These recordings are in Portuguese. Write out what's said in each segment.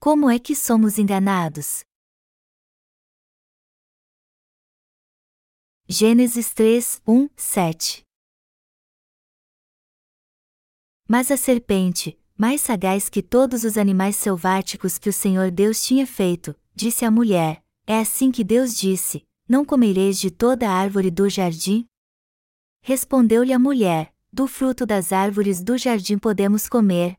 Como é que somos enganados? Gênesis 3, 1, 7 Mas a serpente, mais sagaz que todos os animais selváticos que o Senhor Deus tinha feito, disse à mulher: É assim que Deus disse: Não comereis de toda a árvore do jardim? Respondeu-lhe a mulher: Do fruto das árvores do jardim podemos comer,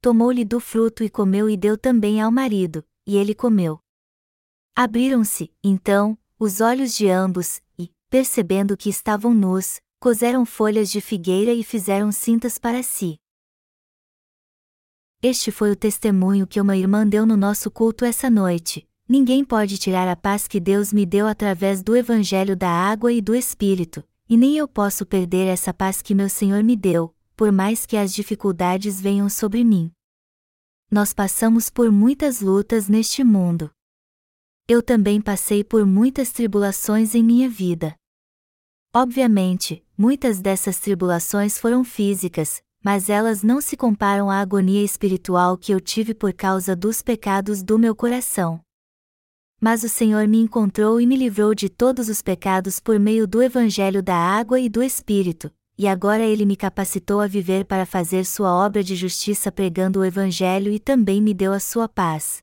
tomou-lhe do fruto e comeu e deu também ao marido, e ele comeu. Abriram-se, então, os olhos de ambos, e, percebendo que estavam nus, coseram folhas de figueira e fizeram cintas para si. Este foi o testemunho que uma irmã deu no nosso culto essa noite. Ninguém pode tirar a paz que Deus me deu através do Evangelho da água e do Espírito, e nem eu posso perder essa paz que meu Senhor me deu, por mais que as dificuldades venham sobre mim. Nós passamos por muitas lutas neste mundo. Eu também passei por muitas tribulações em minha vida. Obviamente, muitas dessas tribulações foram físicas, mas elas não se comparam à agonia espiritual que eu tive por causa dos pecados do meu coração mas o Senhor me encontrou e me livrou de todos os pecados por meio do Evangelho da água e do Espírito, e agora ele me capacitou a viver para fazer sua obra de justiça pregando o Evangelho e também me deu a sua paz.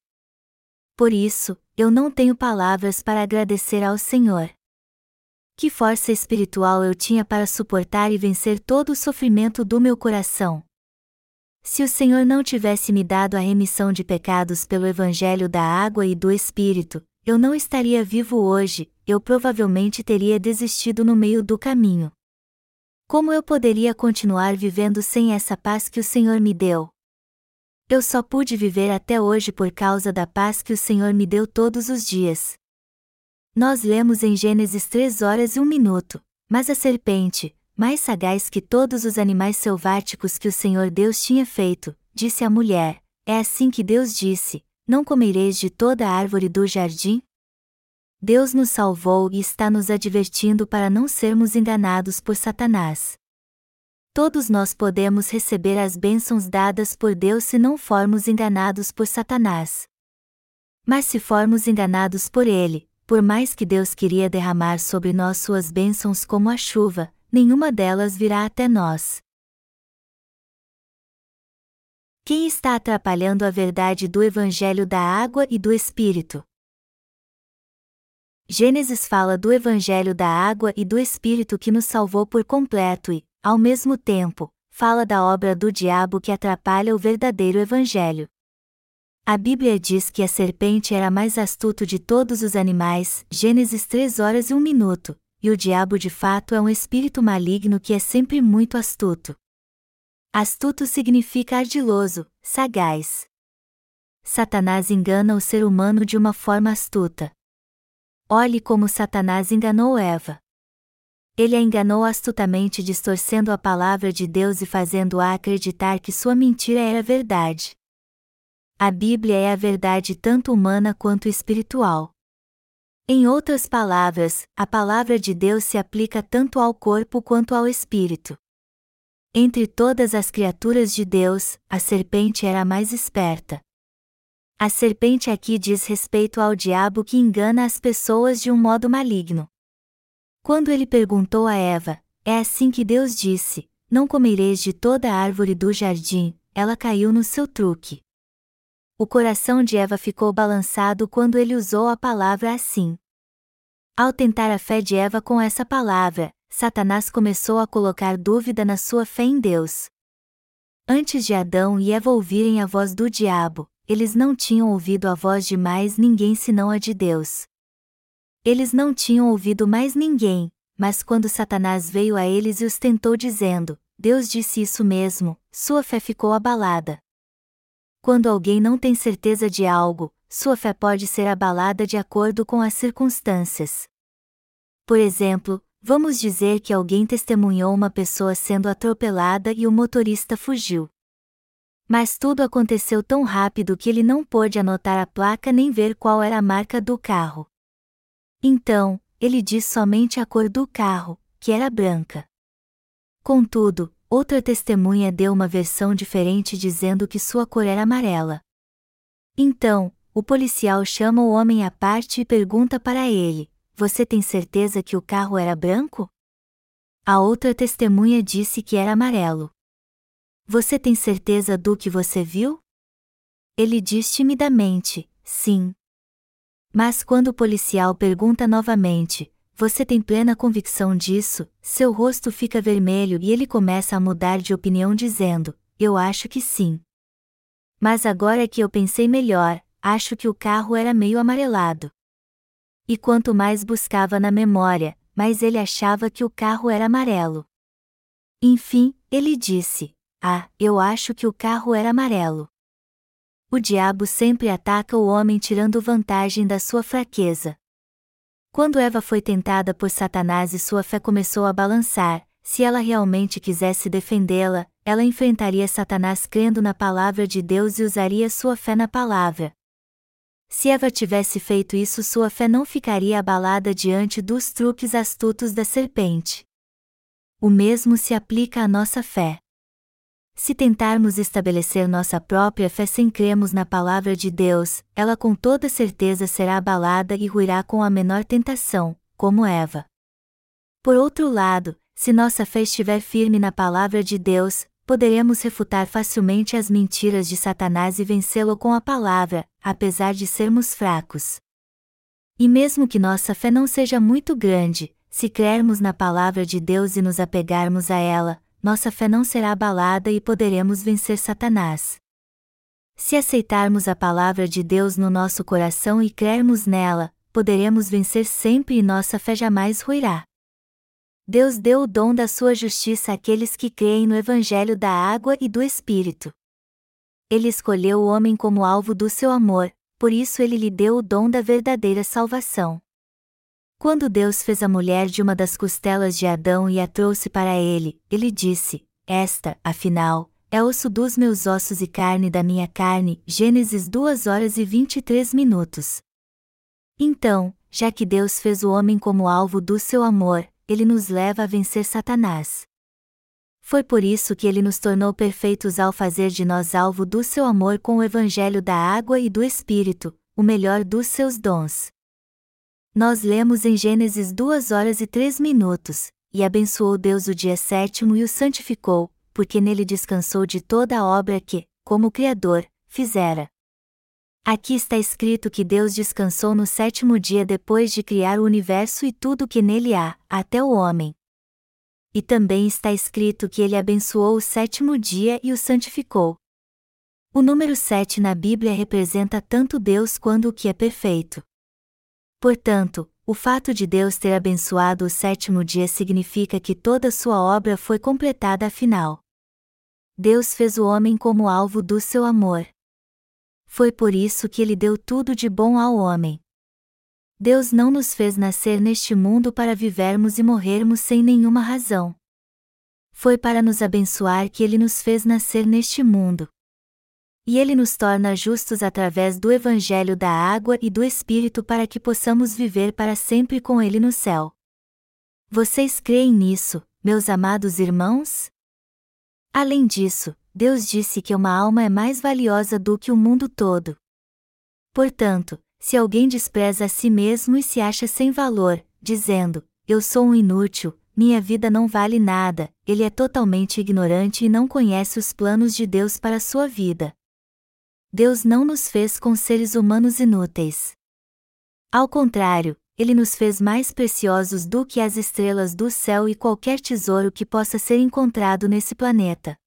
Por isso, eu não tenho palavras para agradecer ao Senhor. Que força espiritual eu tinha para suportar e vencer todo o sofrimento do meu coração. Se o Senhor não tivesse me dado a remissão de pecados pelo Evangelho da água e do Espírito, eu não estaria vivo hoje, eu provavelmente teria desistido no meio do caminho. Como eu poderia continuar vivendo sem essa paz que o Senhor me deu? Eu só pude viver até hoje por causa da paz que o Senhor me deu todos os dias. Nós lemos em Gênesis 3 horas e um minuto, mas a serpente, mais sagaz que todos os animais selváticos que o Senhor Deus tinha feito, disse à mulher: É assim que Deus disse: Não comereis de toda árvore do jardim? Deus nos salvou e está nos advertindo para não sermos enganados por Satanás. Todos nós podemos receber as bênçãos dadas por Deus se não formos enganados por Satanás. Mas se formos enganados por ele, por mais que Deus queria derramar sobre nós suas bênçãos como a chuva, nenhuma delas virá até nós. Quem está atrapalhando a verdade do Evangelho da água e do Espírito? Gênesis fala do Evangelho da água e do Espírito que nos salvou por completo e, ao mesmo tempo, fala da obra do diabo que atrapalha o verdadeiro Evangelho. A Bíblia diz que a serpente era mais astuto de todos os animais, Gênesis 3 horas e 1 minuto, e o diabo de fato é um espírito maligno que é sempre muito astuto. Astuto significa ardiloso, sagaz. Satanás engana o ser humano de uma forma astuta. Olhe como Satanás enganou Eva. Ele a enganou astutamente distorcendo a palavra de Deus e fazendo-a acreditar que sua mentira era verdade. A Bíblia é a verdade tanto humana quanto espiritual. Em outras palavras, a palavra de Deus se aplica tanto ao corpo quanto ao espírito. Entre todas as criaturas de Deus, a serpente era a mais esperta. A serpente aqui diz respeito ao diabo que engana as pessoas de um modo maligno. Quando ele perguntou a Eva, é assim que Deus disse: Não comereis de toda árvore do jardim, ela caiu no seu truque. O coração de Eva ficou balançado quando ele usou a palavra assim. Ao tentar a fé de Eva com essa palavra, Satanás começou a colocar dúvida na sua fé em Deus. Antes de Adão e Eva ouvirem a voz do diabo, eles não tinham ouvido a voz de mais ninguém senão a de Deus. Eles não tinham ouvido mais ninguém, mas quando Satanás veio a eles e os tentou dizendo: Deus disse isso mesmo, sua fé ficou abalada. Quando alguém não tem certeza de algo, sua fé pode ser abalada de acordo com as circunstâncias. Por exemplo, vamos dizer que alguém testemunhou uma pessoa sendo atropelada e o motorista fugiu. Mas tudo aconteceu tão rápido que ele não pôde anotar a placa nem ver qual era a marca do carro. Então, ele diz somente a cor do carro, que era branca. Contudo, outra testemunha deu uma versão diferente dizendo que sua cor era amarela. Então, o policial chama o homem à parte e pergunta para ele: Você tem certeza que o carro era branco? A outra testemunha disse que era amarelo. Você tem certeza do que você viu? Ele diz timidamente: Sim. Mas quando o policial pergunta novamente: Você tem plena convicção disso? Seu rosto fica vermelho e ele começa a mudar de opinião dizendo: Eu acho que sim. Mas agora que eu pensei melhor, acho que o carro era meio amarelado. E quanto mais buscava na memória, mais ele achava que o carro era amarelo. Enfim, ele disse: Ah, eu acho que o carro era amarelo. O diabo sempre ataca o homem tirando vantagem da sua fraqueza. Quando Eva foi tentada por Satanás e sua fé começou a balançar, se ela realmente quisesse defendê-la, ela enfrentaria Satanás crendo na palavra de Deus e usaria sua fé na palavra. Se Eva tivesse feito isso, sua fé não ficaria abalada diante dos truques astutos da serpente. O mesmo se aplica à nossa fé. Se tentarmos estabelecer nossa própria fé sem cremos na palavra de Deus, ela com toda certeza será abalada e ruirá com a menor tentação, como Eva. Por outro lado, se nossa fé estiver firme na palavra de Deus, poderemos refutar facilmente as mentiras de Satanás e vencê-lo com a palavra, apesar de sermos fracos. E mesmo que nossa fé não seja muito grande, se crermos na palavra de Deus e nos apegarmos a ela, nossa fé não será abalada e poderemos vencer Satanás. Se aceitarmos a palavra de Deus no nosso coração e crermos nela, poderemos vencer sempre e nossa fé jamais ruirá. Deus deu o dom da sua justiça àqueles que creem no Evangelho da água e do Espírito. Ele escolheu o homem como alvo do seu amor, por isso ele lhe deu o dom da verdadeira salvação. Quando Deus fez a mulher de uma das costelas de Adão e a trouxe para ele, ele disse: Esta, afinal, é osso dos meus ossos e carne da minha carne. Gênesis 2 horas e 23 minutos. Então, já que Deus fez o homem como alvo do seu amor, ele nos leva a vencer Satanás. Foi por isso que ele nos tornou perfeitos ao fazer de nós alvo do seu amor com o evangelho da água e do Espírito, o melhor dos seus dons. Nós lemos em Gênesis 2 horas e 3 minutos, e abençoou Deus o dia sétimo e o santificou, porque nele descansou de toda a obra que, como Criador, fizera. Aqui está escrito que Deus descansou no sétimo dia depois de criar o universo e tudo o que nele há, até o homem. E também está escrito que ele abençoou o sétimo dia e o santificou. O número 7 na Bíblia representa tanto Deus quanto o que é perfeito. Portanto, o fato de Deus ter abençoado o sétimo dia significa que toda sua obra foi completada afinal. Deus fez o homem como alvo do seu amor. Foi por isso que ele deu tudo de bom ao homem. Deus não nos fez nascer neste mundo para vivermos e morrermos sem nenhuma razão. Foi para nos abençoar que ele nos fez nascer neste mundo e ele nos torna justos através do Evangelho da água e do Espírito para que possamos viver para sempre com ele no céu. Vocês creem nisso, meus amados irmãos? Além disso, Deus disse que uma alma é mais valiosa do que o mundo todo. Portanto, se alguém despreza a si mesmo e se acha sem valor, dizendo: Eu sou um inútil, minha vida não vale nada, ele é totalmente ignorante e não conhece os planos de Deus para sua vida. Deus não nos fez com seres humanos inúteis. Ao contrário, ele nos fez mais preciosos do que as estrelas do céu e qualquer tesouro que possa ser encontrado nesse planeta.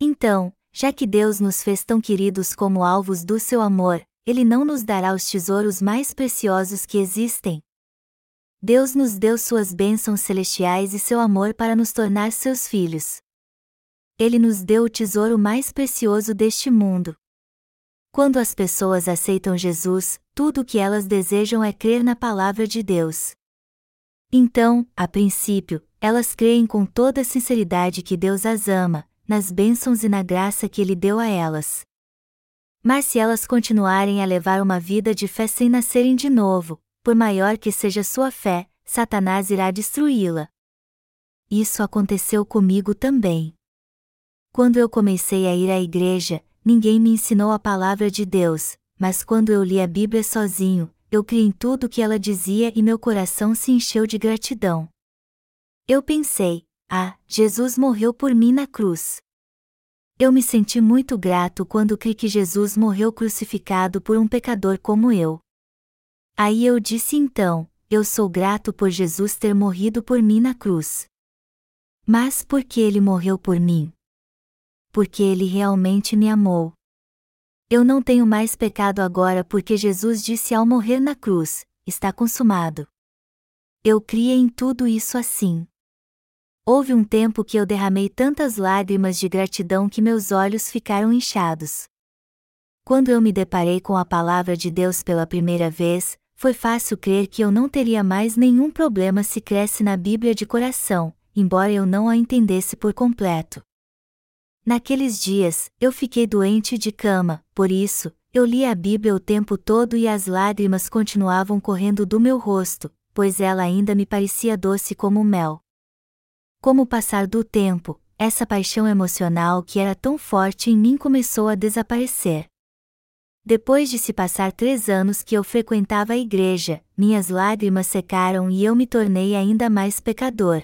Então, já que Deus nos fez tão queridos como alvos do seu amor, ele não nos dará os tesouros mais preciosos que existem? Deus nos deu suas bênçãos celestiais e seu amor para nos tornar seus filhos. Ele nos deu o tesouro mais precioso deste mundo. Quando as pessoas aceitam Jesus, tudo o que elas desejam é crer na palavra de Deus. Então, a princípio, elas creem com toda sinceridade que Deus as ama, nas bênçãos e na graça que Ele deu a elas. Mas se elas continuarem a levar uma vida de fé sem nascerem de novo, por maior que seja sua fé, Satanás irá destruí-la. Isso aconteceu comigo também. Quando eu comecei a ir à igreja, ninguém me ensinou a palavra de Deus, mas quando eu li a Bíblia sozinho, eu criei em tudo o que ela dizia e meu coração se encheu de gratidão. Eu pensei, ah, Jesus morreu por mim na cruz. Eu me senti muito grato quando criei que Jesus morreu crucificado por um pecador como eu. Aí eu disse então: Eu sou grato por Jesus ter morrido por mim na cruz. Mas por que ele morreu por mim? Porque ele realmente me amou. Eu não tenho mais pecado agora porque Jesus disse ao morrer na cruz: Está consumado. Eu criei em tudo isso assim. Houve um tempo que eu derramei tantas lágrimas de gratidão que meus olhos ficaram inchados. Quando eu me deparei com a palavra de Deus pela primeira vez, foi fácil crer que eu não teria mais nenhum problema se cresce na Bíblia de coração, embora eu não a entendesse por completo. Naqueles dias, eu fiquei doente de cama, por isso, eu li a Bíblia o tempo todo e as lágrimas continuavam correndo do meu rosto, pois ela ainda me parecia doce como mel. Com o passar do tempo, essa paixão emocional que era tão forte em mim começou a desaparecer. Depois de se passar três anos que eu frequentava a igreja, minhas lágrimas secaram e eu me tornei ainda mais pecador.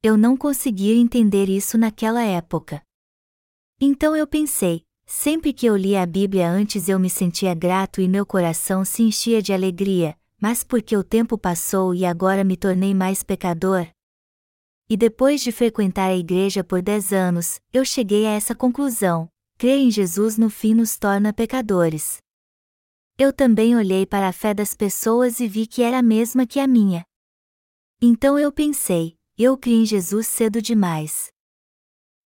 Eu não conseguia entender isso naquela época. Então eu pensei, sempre que eu lia a Bíblia antes eu me sentia grato e meu coração se enchia de alegria, mas porque o tempo passou e agora me tornei mais pecador, e depois de frequentar a igreja por dez anos, eu cheguei a essa conclusão: crer em Jesus no fim nos torna pecadores. Eu também olhei para a fé das pessoas e vi que era a mesma que a minha. Então eu pensei: eu criei em Jesus cedo demais.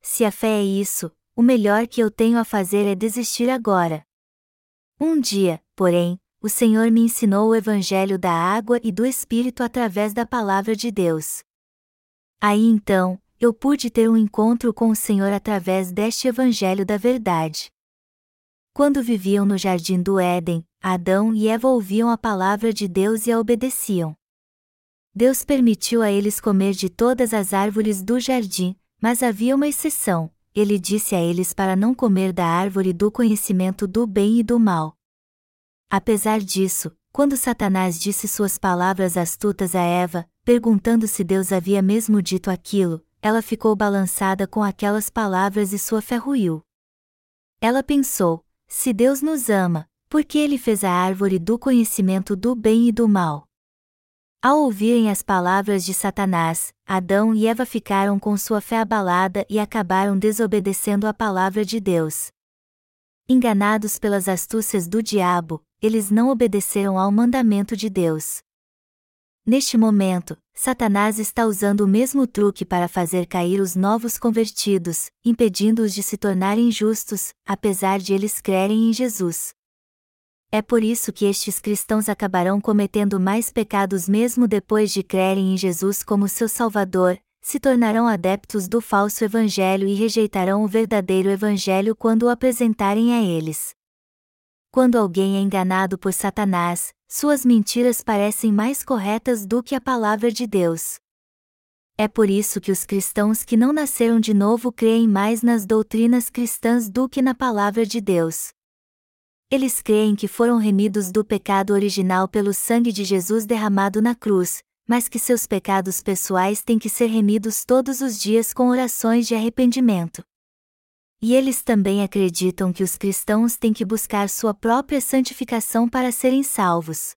Se a fé é isso, o melhor que eu tenho a fazer é desistir agora. Um dia, porém, o Senhor me ensinou o Evangelho da água e do Espírito através da palavra de Deus. Aí então, eu pude ter um encontro com o Senhor através deste Evangelho da Verdade. Quando viviam no jardim do Éden, Adão e Eva ouviam a palavra de Deus e a obedeciam. Deus permitiu a eles comer de todas as árvores do jardim, mas havia uma exceção: ele disse a eles para não comer da árvore do conhecimento do bem e do mal. Apesar disso, quando Satanás disse suas palavras astutas a Eva, perguntando se Deus havia mesmo dito aquilo, ela ficou balançada com aquelas palavras e sua fé ruiu. Ela pensou: se Deus nos ama, por que ele fez a árvore do conhecimento do bem e do mal? Ao ouvirem as palavras de Satanás, Adão e Eva ficaram com sua fé abalada e acabaram desobedecendo a palavra de Deus. Enganados pelas astúcias do diabo, eles não obedeceram ao mandamento de Deus. Neste momento, Satanás está usando o mesmo truque para fazer cair os novos convertidos, impedindo-os de se tornarem justos, apesar de eles crerem em Jesus. É por isso que estes cristãos acabarão cometendo mais pecados mesmo depois de crerem em Jesus como seu Salvador, se tornarão adeptos do falso Evangelho e rejeitarão o verdadeiro Evangelho quando o apresentarem a eles. Quando alguém é enganado por Satanás, suas mentiras parecem mais corretas do que a palavra de Deus. É por isso que os cristãos que não nasceram de novo creem mais nas doutrinas cristãs do que na palavra de Deus. Eles creem que foram remidos do pecado original pelo sangue de Jesus derramado na cruz, mas que seus pecados pessoais têm que ser remidos todos os dias com orações de arrependimento. E eles também acreditam que os cristãos têm que buscar sua própria santificação para serem salvos.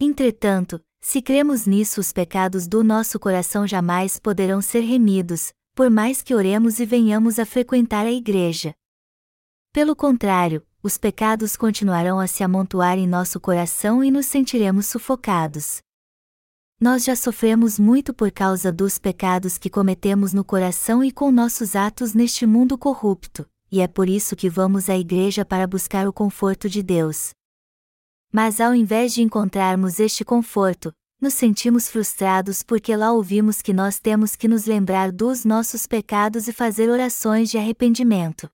Entretanto, se cremos nisso, os pecados do nosso coração jamais poderão ser remidos, por mais que oremos e venhamos a frequentar a igreja. Pelo contrário, os pecados continuarão a se amontoar em nosso coração e nos sentiremos sufocados. Nós já sofremos muito por causa dos pecados que cometemos no coração e com nossos atos neste mundo corrupto, e é por isso que vamos à igreja para buscar o conforto de Deus. Mas ao invés de encontrarmos este conforto, nos sentimos frustrados porque lá ouvimos que nós temos que nos lembrar dos nossos pecados e fazer orações de arrependimento.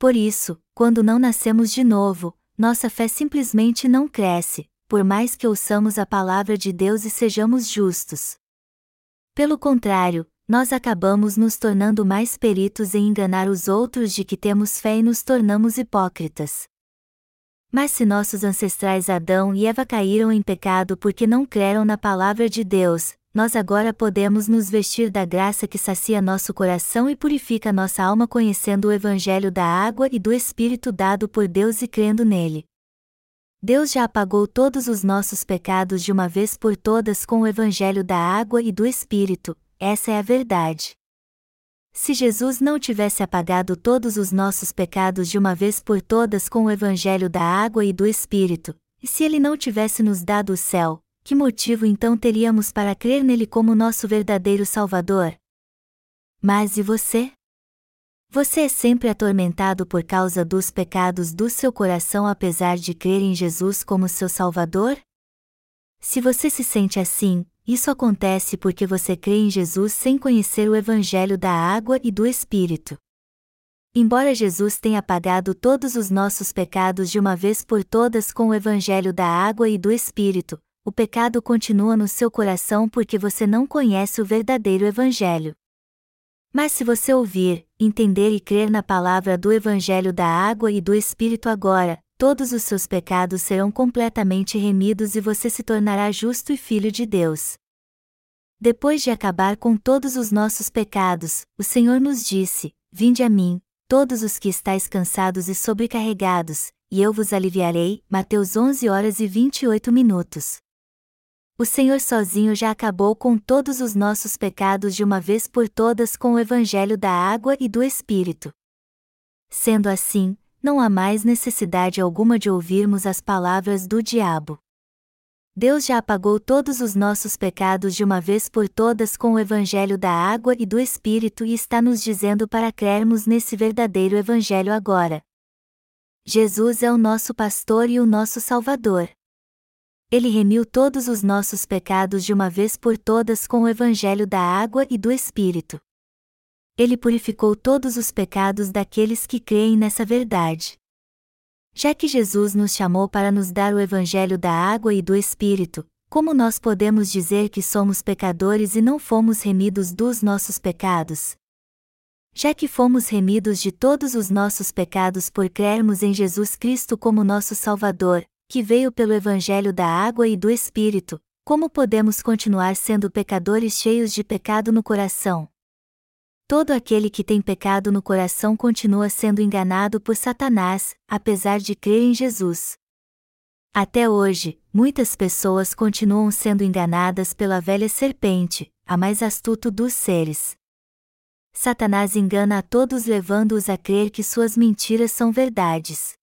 Por isso, quando não nascemos de novo, nossa fé simplesmente não cresce, por mais que ouçamos a palavra de Deus e sejamos justos. Pelo contrário, nós acabamos nos tornando mais peritos em enganar os outros de que temos fé e nos tornamos hipócritas. Mas se nossos ancestrais Adão e Eva caíram em pecado porque não creram na palavra de Deus, nós agora podemos nos vestir da graça que sacia nosso coração e purifica nossa alma conhecendo o Evangelho da água e do Espírito dado por Deus e crendo nele. Deus já apagou todos os nossos pecados de uma vez por todas com o Evangelho da água e do Espírito, essa é a verdade. Se Jesus não tivesse apagado todos os nossos pecados de uma vez por todas com o Evangelho da água e do Espírito, e se ele não tivesse nos dado o céu, que motivo então teríamos para crer nele como nosso verdadeiro Salvador? Mas e você? Você é sempre atormentado por causa dos pecados do seu coração apesar de crer em Jesus como seu Salvador? Se você se sente assim, isso acontece porque você crê em Jesus sem conhecer o Evangelho da água e do Espírito. Embora Jesus tenha apagado todos os nossos pecados de uma vez por todas com o Evangelho da água e do Espírito, o pecado continua no seu coração porque você não conhece o verdadeiro Evangelho. Mas se você ouvir, entender e crer na palavra do Evangelho da água e do Espírito agora, todos os seus pecados serão completamente remidos e você se tornará justo e filho de Deus. Depois de acabar com todos os nossos pecados, o Senhor nos disse: Vinde a mim, todos os que estáis cansados e sobrecarregados, e eu vos aliviarei. Mateus 11 horas e 28 minutos. O Senhor sozinho já acabou com todos os nossos pecados de uma vez por todas com o Evangelho da água e do Espírito. Sendo assim, não há mais necessidade alguma de ouvirmos as palavras do diabo. Deus já apagou todos os nossos pecados de uma vez por todas com o Evangelho da água e do Espírito e está nos dizendo para crermos nesse verdadeiro Evangelho agora. Jesus é o nosso pastor e o nosso Salvador. Ele remiu todos os nossos pecados de uma vez por todas com o Evangelho da água e do Espírito. Ele purificou todos os pecados daqueles que creem nessa verdade. Já que Jesus nos chamou para nos dar o Evangelho da água e do Espírito, como nós podemos dizer que somos pecadores e não fomos remidos dos nossos pecados? Já que fomos remidos de todos os nossos pecados por crermos em Jesus Cristo como nosso Salvador, que veio pelo Evangelho da água e do Espírito, como podemos continuar sendo pecadores cheios de pecado no coração? Todo aquele que tem pecado no coração continua sendo enganado por Satanás, apesar de crer em Jesus. Até hoje, muitas pessoas continuam sendo enganadas pela velha serpente, a mais astuto dos seres. Satanás engana a todos levando-os a crer que suas mentiras são verdades.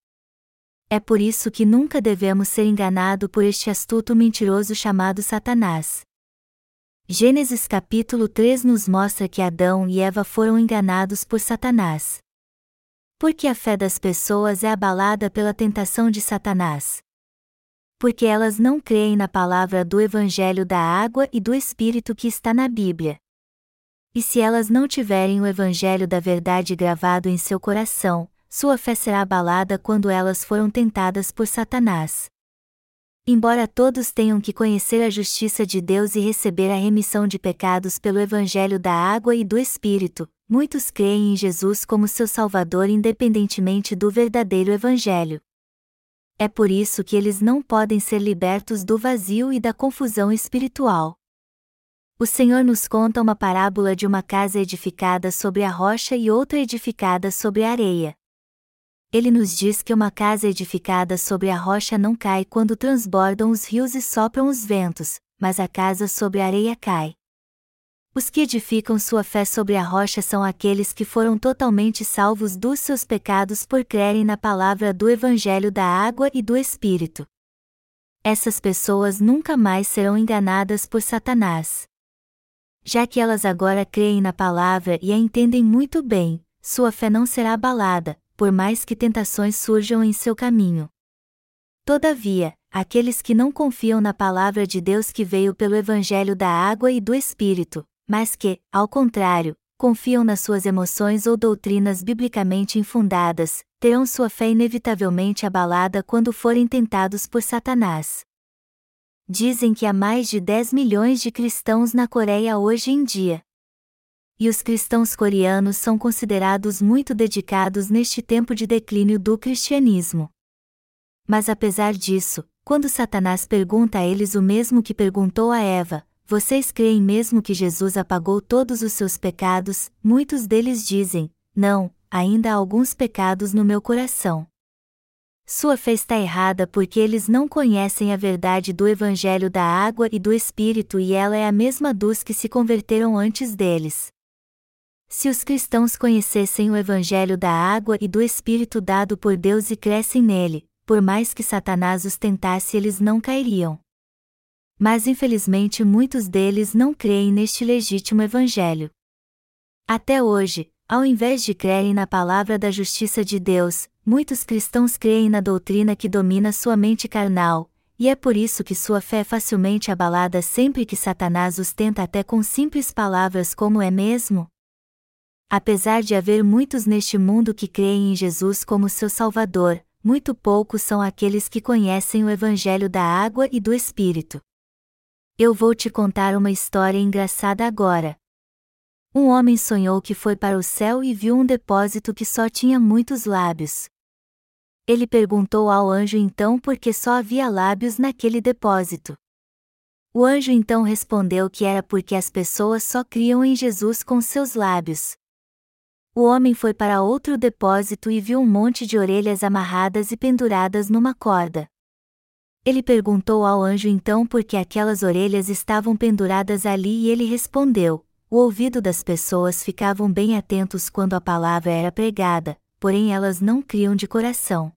É por isso que nunca devemos ser enganados por este astuto mentiroso chamado Satanás. Gênesis capítulo 3 nos mostra que Adão e Eva foram enganados por Satanás. Porque a fé das pessoas é abalada pela tentação de Satanás. Porque elas não creem na palavra do Evangelho da água e do Espírito que está na Bíblia. E se elas não tiverem o Evangelho da verdade gravado em seu coração, sua fé será abalada quando elas foram tentadas por Satanás. Embora todos tenham que conhecer a justiça de Deus e receber a remissão de pecados pelo Evangelho da água e do Espírito, muitos creem em Jesus como seu Salvador independentemente do verdadeiro Evangelho. É por isso que eles não podem ser libertos do vazio e da confusão espiritual. O Senhor nos conta uma parábola de uma casa edificada sobre a rocha e outra edificada sobre a areia ele nos diz que uma casa edificada sobre a rocha não cai quando transbordam os rios e sopram os ventos, mas a casa sobre a areia cai. Os que edificam sua fé sobre a rocha são aqueles que foram totalmente salvos dos seus pecados por crerem na palavra do Evangelho da água e do Espírito. Essas pessoas nunca mais serão enganadas por Satanás. Já que elas agora creem na palavra e a entendem muito bem, sua fé não será abalada, por mais que tentações surjam em seu caminho. Todavia, aqueles que não confiam na palavra de Deus que veio pelo Evangelho da água e do Espírito, mas que, ao contrário, confiam nas suas emoções ou doutrinas biblicamente infundadas, terão sua fé inevitavelmente abalada quando forem tentados por Satanás. Dizem que há mais de 10 milhões de cristãos na Coreia hoje em dia. E os cristãos coreanos são considerados muito dedicados neste tempo de declínio do cristianismo. Mas apesar disso, quando Satanás pergunta a eles o mesmo que perguntou a Eva, vocês creem mesmo que Jesus apagou todos os seus pecados? Muitos deles dizem: Não, ainda há alguns pecados no meu coração. Sua fé está errada porque eles não conhecem a verdade do Evangelho da água e do Espírito e ela é a mesma dos que se converteram antes deles. Se os cristãos conhecessem o Evangelho da água e do Espírito dado por Deus e crescem nele, por mais que Satanás os tentasse, eles não cairiam. Mas infelizmente muitos deles não creem neste legítimo Evangelho. Até hoje, ao invés de crerem na palavra da justiça de Deus, muitos cristãos creem na doutrina que domina sua mente carnal, e é por isso que sua fé é facilmente abalada sempre que Satanás os tenta até com simples palavras como é mesmo? Apesar de haver muitos neste mundo que creem em Jesus como seu Salvador, muito poucos são aqueles que conhecem o Evangelho da água e do Espírito. Eu vou te contar uma história engraçada agora. Um homem sonhou que foi para o céu e viu um depósito que só tinha muitos lábios. Ele perguntou ao anjo então por que só havia lábios naquele depósito. O anjo então respondeu que era porque as pessoas só criam em Jesus com seus lábios o homem foi para outro depósito e viu um monte de orelhas amarradas e penduradas numa corda. Ele perguntou ao anjo então por que aquelas orelhas estavam penduradas ali e ele respondeu: O ouvido das pessoas ficavam bem atentos quando a palavra era pregada, porém elas não criam de coração.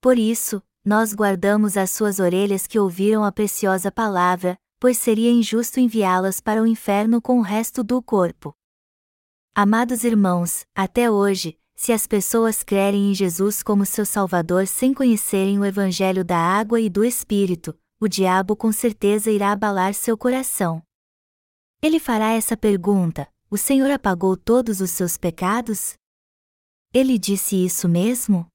Por isso, nós guardamos as suas orelhas que ouviram a preciosa palavra, pois seria injusto enviá-las para o inferno com o resto do corpo. Amados irmãos, até hoje, se as pessoas crerem em Jesus como seu Salvador sem conhecerem o Evangelho da água e do Espírito, o diabo com certeza irá abalar seu coração. Ele fará essa pergunta: O Senhor apagou todos os seus pecados? Ele disse isso mesmo?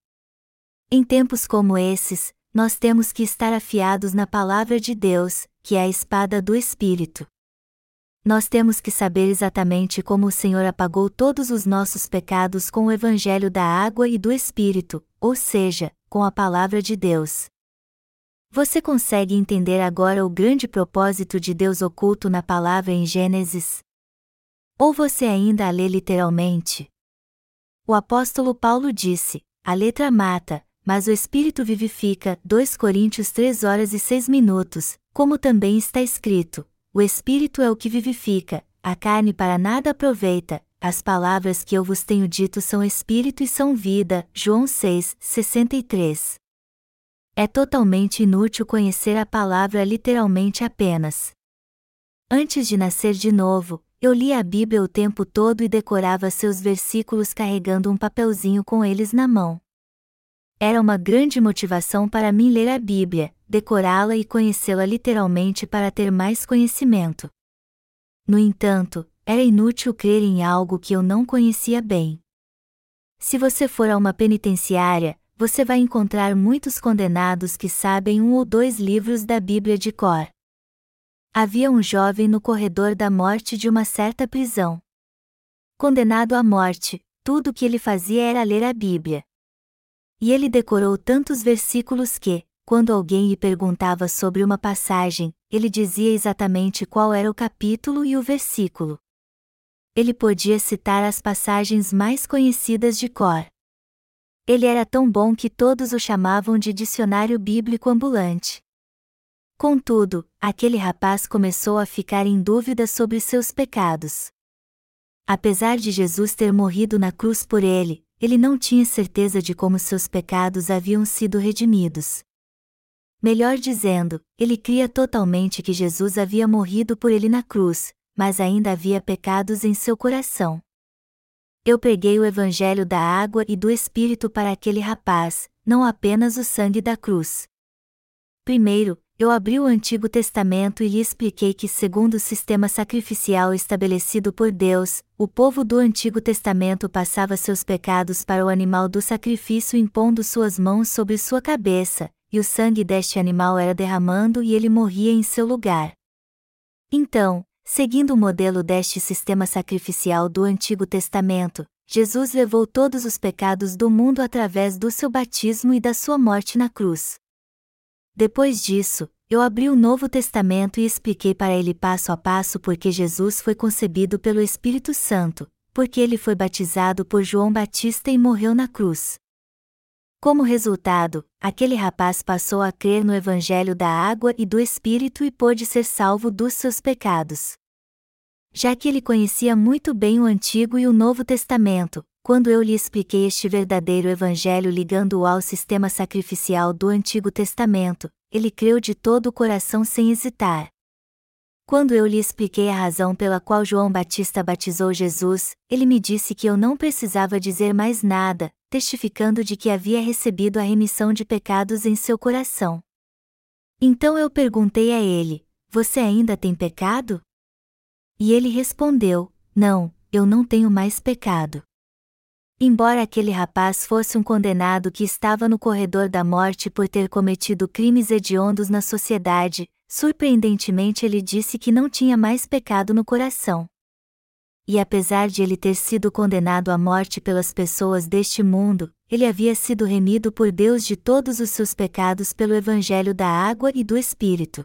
Em tempos como esses, nós temos que estar afiados na palavra de Deus, que é a espada do Espírito nós temos que saber exatamente como o Senhor apagou todos os nossos pecados com o Evangelho da água e do Espírito, ou seja, com a Palavra de Deus. Você consegue entender agora o grande propósito de Deus oculto na palavra em Gênesis? Ou você ainda a lê literalmente? O apóstolo Paulo disse: A letra mata, mas o Espírito vivifica. 2 Coríntios 3 horas e 6 minutos, como também está escrito: o Espírito é o que vivifica, a carne para nada aproveita, as palavras que eu vos tenho dito são Espírito e são vida. João 6, 63. É totalmente inútil conhecer a palavra literalmente apenas. Antes de nascer de novo, eu lia a Bíblia o tempo todo e decorava seus versículos carregando um papelzinho com eles na mão. Era uma grande motivação para mim ler a Bíblia, decorá-la e conhecê-la literalmente para ter mais conhecimento. No entanto, era inútil crer em algo que eu não conhecia bem. Se você for a uma penitenciária, você vai encontrar muitos condenados que sabem um ou dois livros da Bíblia de cor. Havia um jovem no corredor da morte de uma certa prisão. Condenado à morte, tudo o que ele fazia era ler a Bíblia. E ele decorou tantos versículos que, quando alguém lhe perguntava sobre uma passagem, ele dizia exatamente qual era o capítulo e o versículo. Ele podia citar as passagens mais conhecidas de cor. Ele era tão bom que todos o chamavam de dicionário bíblico ambulante. Contudo, aquele rapaz começou a ficar em dúvida sobre seus pecados. Apesar de Jesus ter morrido na cruz por ele, ele não tinha certeza de como seus pecados haviam sido redimidos. Melhor dizendo, ele cria totalmente que Jesus havia morrido por ele na cruz, mas ainda havia pecados em seu coração. Eu preguei o evangelho da água e do Espírito para aquele rapaz, não apenas o sangue da cruz. Primeiro, eu abri o Antigo Testamento e lhe expliquei que, segundo o sistema sacrificial estabelecido por Deus, o povo do Antigo Testamento passava seus pecados para o animal do sacrifício impondo suas mãos sobre sua cabeça, e o sangue deste animal era derramando e ele morria em seu lugar. Então, seguindo o modelo deste sistema sacrificial do Antigo Testamento, Jesus levou todos os pecados do mundo através do seu batismo e da sua morte na cruz. Depois disso, eu abri o Novo Testamento e expliquei para ele passo a passo porque Jesus foi concebido pelo Espírito Santo, porque ele foi batizado por João Batista e morreu na cruz. Como resultado, aquele rapaz passou a crer no Evangelho da água e do Espírito e pôde ser salvo dos seus pecados. Já que ele conhecia muito bem o Antigo e o Novo Testamento, quando eu lhe expliquei este verdadeiro evangelho ligando-o ao sistema sacrificial do Antigo Testamento, ele creu de todo o coração sem hesitar. Quando eu lhe expliquei a razão pela qual João Batista batizou Jesus, ele me disse que eu não precisava dizer mais nada, testificando de que havia recebido a remissão de pecados em seu coração. Então eu perguntei a ele: Você ainda tem pecado? E ele respondeu: Não, eu não tenho mais pecado. Embora aquele rapaz fosse um condenado que estava no corredor da morte por ter cometido crimes hediondos na sociedade, surpreendentemente ele disse que não tinha mais pecado no coração. E apesar de ele ter sido condenado à morte pelas pessoas deste mundo, ele havia sido remido por Deus de todos os seus pecados pelo Evangelho da água e do Espírito.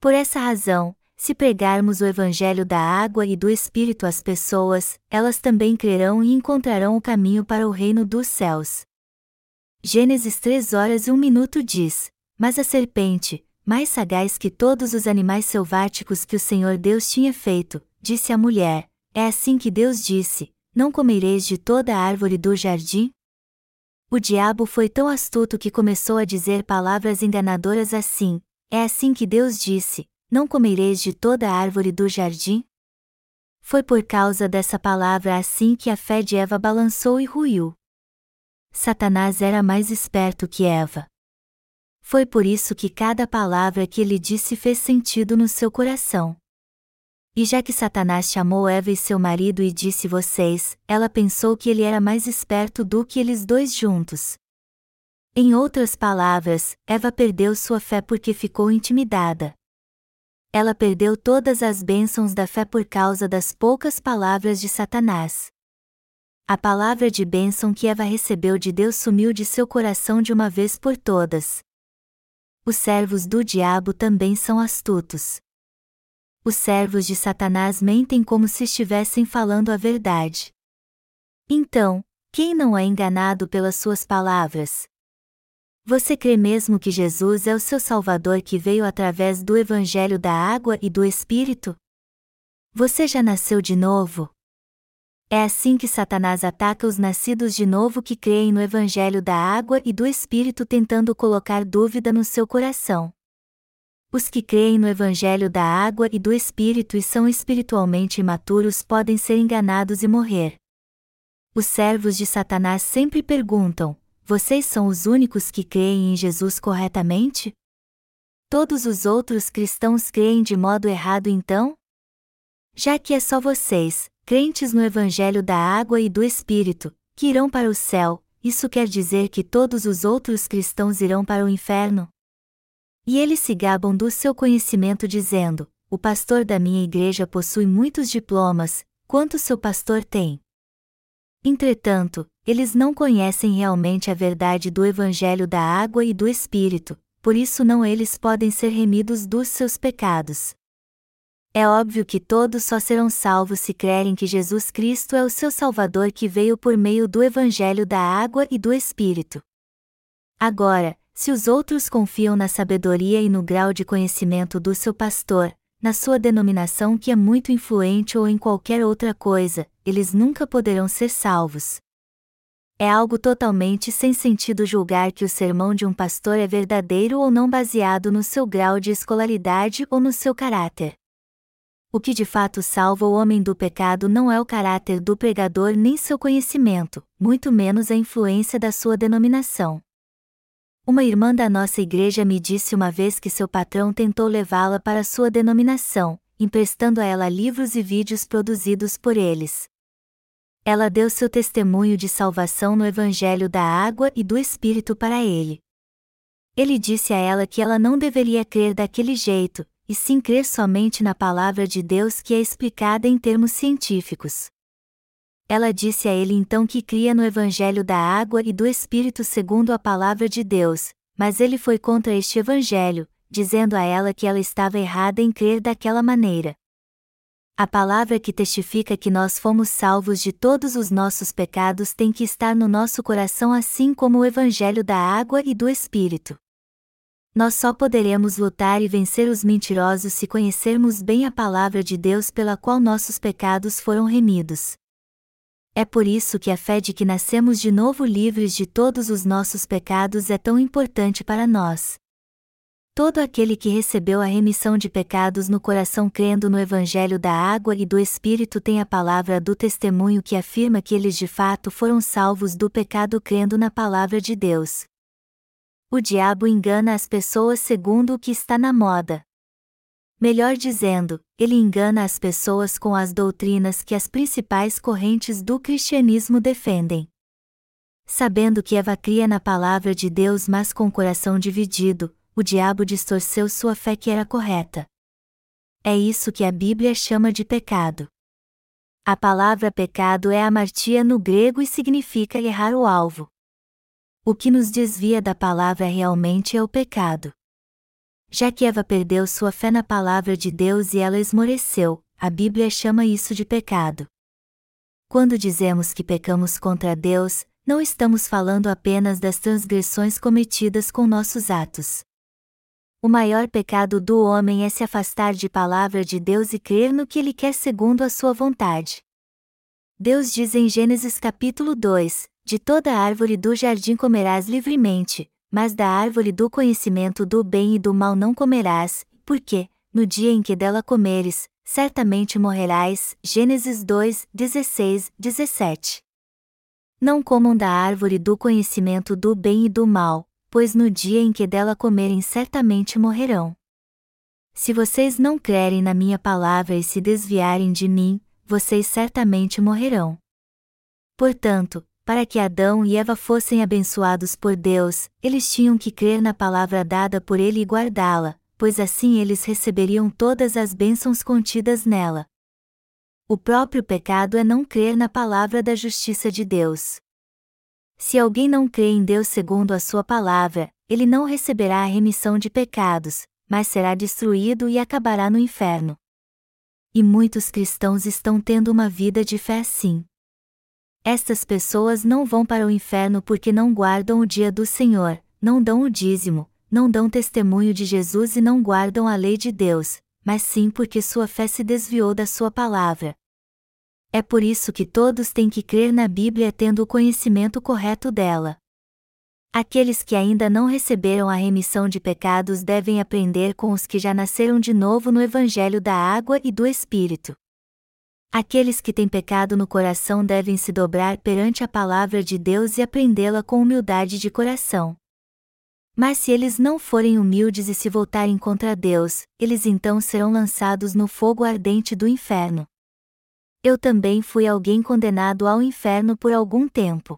Por essa razão, se pregarmos o Evangelho da água e do Espírito às pessoas, elas também crerão e encontrarão o caminho para o reino dos céus. Gênesis 3 horas e 1 minuto diz: Mas a serpente, mais sagaz que todos os animais selváticos que o Senhor Deus tinha feito, disse à mulher: É assim que Deus disse: Não comereis de toda a árvore do jardim? O diabo foi tão astuto que começou a dizer palavras enganadoras assim: É assim que Deus disse: não comereis de toda a árvore do jardim? Foi por causa dessa palavra assim que a fé de Eva balançou e ruiu. Satanás era mais esperto que Eva. Foi por isso que cada palavra que ele disse fez sentido no seu coração. E já que Satanás chamou Eva e seu marido e disse vocês, ela pensou que ele era mais esperto do que eles dois juntos. Em outras palavras, Eva perdeu sua fé porque ficou intimidada ela perdeu todas as bênçãos da fé por causa das poucas palavras de Satanás. A palavra de bênção que Eva recebeu de Deus sumiu de seu coração de uma vez por todas. Os servos do diabo também são astutos. Os servos de Satanás mentem como se estivessem falando a verdade. Então, quem não é enganado pelas suas palavras? Você crê mesmo que Jesus é o seu Salvador que veio através do Evangelho da Água e do Espírito? Você já nasceu de novo? É assim que Satanás ataca os nascidos de novo que creem no Evangelho da Água e do Espírito tentando colocar dúvida no seu coração. Os que creem no Evangelho da Água e do Espírito e são espiritualmente imaturos podem ser enganados e morrer. Os servos de Satanás sempre perguntam: vocês são os únicos que creem em Jesus corretamente? Todos os outros cristãos creem de modo errado então? Já que é só vocês, crentes no Evangelho da Água e do Espírito, que irão para o céu, isso quer dizer que todos os outros cristãos irão para o inferno? E eles se gabam do seu conhecimento dizendo: O pastor da minha igreja possui muitos diplomas, quanto seu pastor tem? Entretanto, eles não conhecem realmente a verdade do Evangelho da água e do Espírito, por isso não eles podem ser remidos dos seus pecados. É óbvio que todos só serão salvos se crerem que Jesus Cristo é o seu Salvador que veio por meio do Evangelho da água e do Espírito. Agora, se os outros confiam na sabedoria e no grau de conhecimento do seu pastor, na sua denominação que é muito influente ou em qualquer outra coisa, eles nunca poderão ser salvos. É algo totalmente sem sentido julgar que o sermão de um pastor é verdadeiro ou não baseado no seu grau de escolaridade ou no seu caráter. O que de fato salva o homem do pecado não é o caráter do pregador nem seu conhecimento, muito menos a influência da sua denominação. Uma irmã da nossa igreja me disse uma vez que seu patrão tentou levá-la para sua denominação, emprestando a ela livros e vídeos produzidos por eles. Ela deu seu testemunho de salvação no Evangelho da Água e do Espírito para ele. Ele disse a ela que ela não deveria crer daquele jeito, e sim crer somente na palavra de Deus que é explicada em termos científicos. Ela disse a ele então que cria no Evangelho da Água e do Espírito segundo a palavra de Deus, mas ele foi contra este Evangelho, dizendo a ela que ela estava errada em crer daquela maneira. A palavra que testifica que nós fomos salvos de todos os nossos pecados tem que estar no nosso coração assim como o Evangelho da Água e do Espírito. Nós só poderemos lutar e vencer os mentirosos se conhecermos bem a palavra de Deus pela qual nossos pecados foram remidos. É por isso que a fé de que nascemos de novo livres de todos os nossos pecados é tão importante para nós. Todo aquele que recebeu a remissão de pecados no coração crendo no Evangelho da água e do Espírito tem a palavra do testemunho que afirma que eles de fato foram salvos do pecado crendo na palavra de Deus. O diabo engana as pessoas segundo o que está na moda. Melhor dizendo, ele engana as pessoas com as doutrinas que as principais correntes do cristianismo defendem. Sabendo que Eva cria na palavra de Deus, mas com o coração dividido, o diabo distorceu sua fé que era correta. É isso que a Bíblia chama de pecado. A palavra pecado é amartia no grego e significa errar o alvo. O que nos desvia da palavra realmente é o pecado. Já que Eva perdeu sua fé na palavra de Deus e ela esmoreceu, a Bíblia chama isso de pecado. Quando dizemos que pecamos contra Deus, não estamos falando apenas das transgressões cometidas com nossos atos. O maior pecado do homem é se afastar de palavra de Deus e crer no que ele quer segundo a sua vontade. Deus diz em Gênesis capítulo 2: de toda árvore do jardim comerás livremente, mas da árvore do conhecimento do bem e do mal não comerás, porque, no dia em que dela comeres, certamente morrerás. Gênesis 2, 16, 17. Não comam da árvore do conhecimento do bem e do mal, pois no dia em que dela comerem certamente morrerão. Se vocês não crerem na minha palavra e se desviarem de mim, vocês certamente morrerão. Portanto, para que Adão e Eva fossem abençoados por Deus, eles tinham que crer na palavra dada por Ele e guardá-la, pois assim eles receberiam todas as bênçãos contidas nela. O próprio pecado é não crer na palavra da justiça de Deus. Se alguém não crê em Deus segundo a sua palavra, ele não receberá a remissão de pecados, mas será destruído e acabará no inferno. E muitos cristãos estão tendo uma vida de fé assim. Estas pessoas não vão para o inferno porque não guardam o dia do Senhor, não dão o dízimo, não dão testemunho de Jesus e não guardam a lei de Deus, mas sim porque sua fé se desviou da sua palavra. É por isso que todos têm que crer na Bíblia tendo o conhecimento correto dela. Aqueles que ainda não receberam a remissão de pecados devem aprender com os que já nasceram de novo no Evangelho da Água e do Espírito. Aqueles que têm pecado no coração devem se dobrar perante a palavra de Deus e aprendê-la com humildade de coração. Mas se eles não forem humildes e se voltarem contra Deus, eles então serão lançados no fogo ardente do inferno. Eu também fui alguém condenado ao inferno por algum tempo.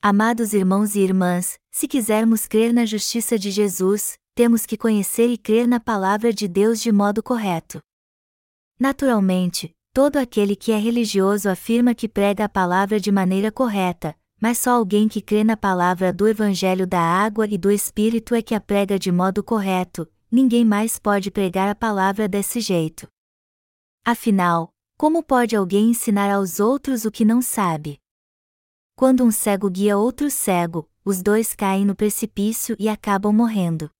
Amados irmãos e irmãs, se quisermos crer na justiça de Jesus, temos que conhecer e crer na palavra de Deus de modo correto. Naturalmente, Todo aquele que é religioso afirma que prega a palavra de maneira correta, mas só alguém que crê na palavra do Evangelho da água e do Espírito é que a prega de modo correto, ninguém mais pode pregar a palavra desse jeito. Afinal, como pode alguém ensinar aos outros o que não sabe? Quando um cego guia outro cego, os dois caem no precipício e acabam morrendo.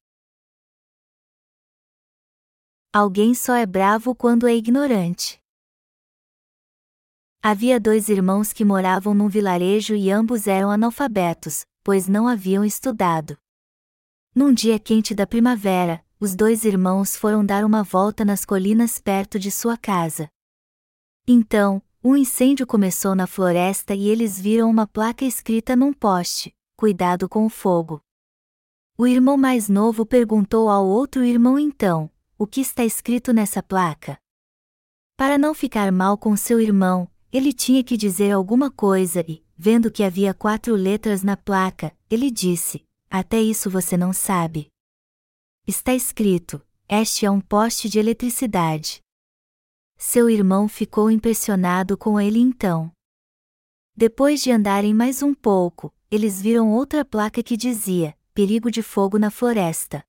Alguém só é bravo quando é ignorante. Havia dois irmãos que moravam num vilarejo e ambos eram analfabetos, pois não haviam estudado. Num dia quente da primavera, os dois irmãos foram dar uma volta nas colinas perto de sua casa. Então, um incêndio começou na floresta e eles viram uma placa escrita num poste: Cuidado com o fogo. O irmão mais novo perguntou ao outro irmão então: O que está escrito nessa placa? Para não ficar mal com seu irmão, ele tinha que dizer alguma coisa e, vendo que havia quatro letras na placa, ele disse: Até isso você não sabe. Está escrito: Este é um poste de eletricidade. Seu irmão ficou impressionado com ele então. Depois de andarem mais um pouco, eles viram outra placa que dizia: Perigo de fogo na floresta.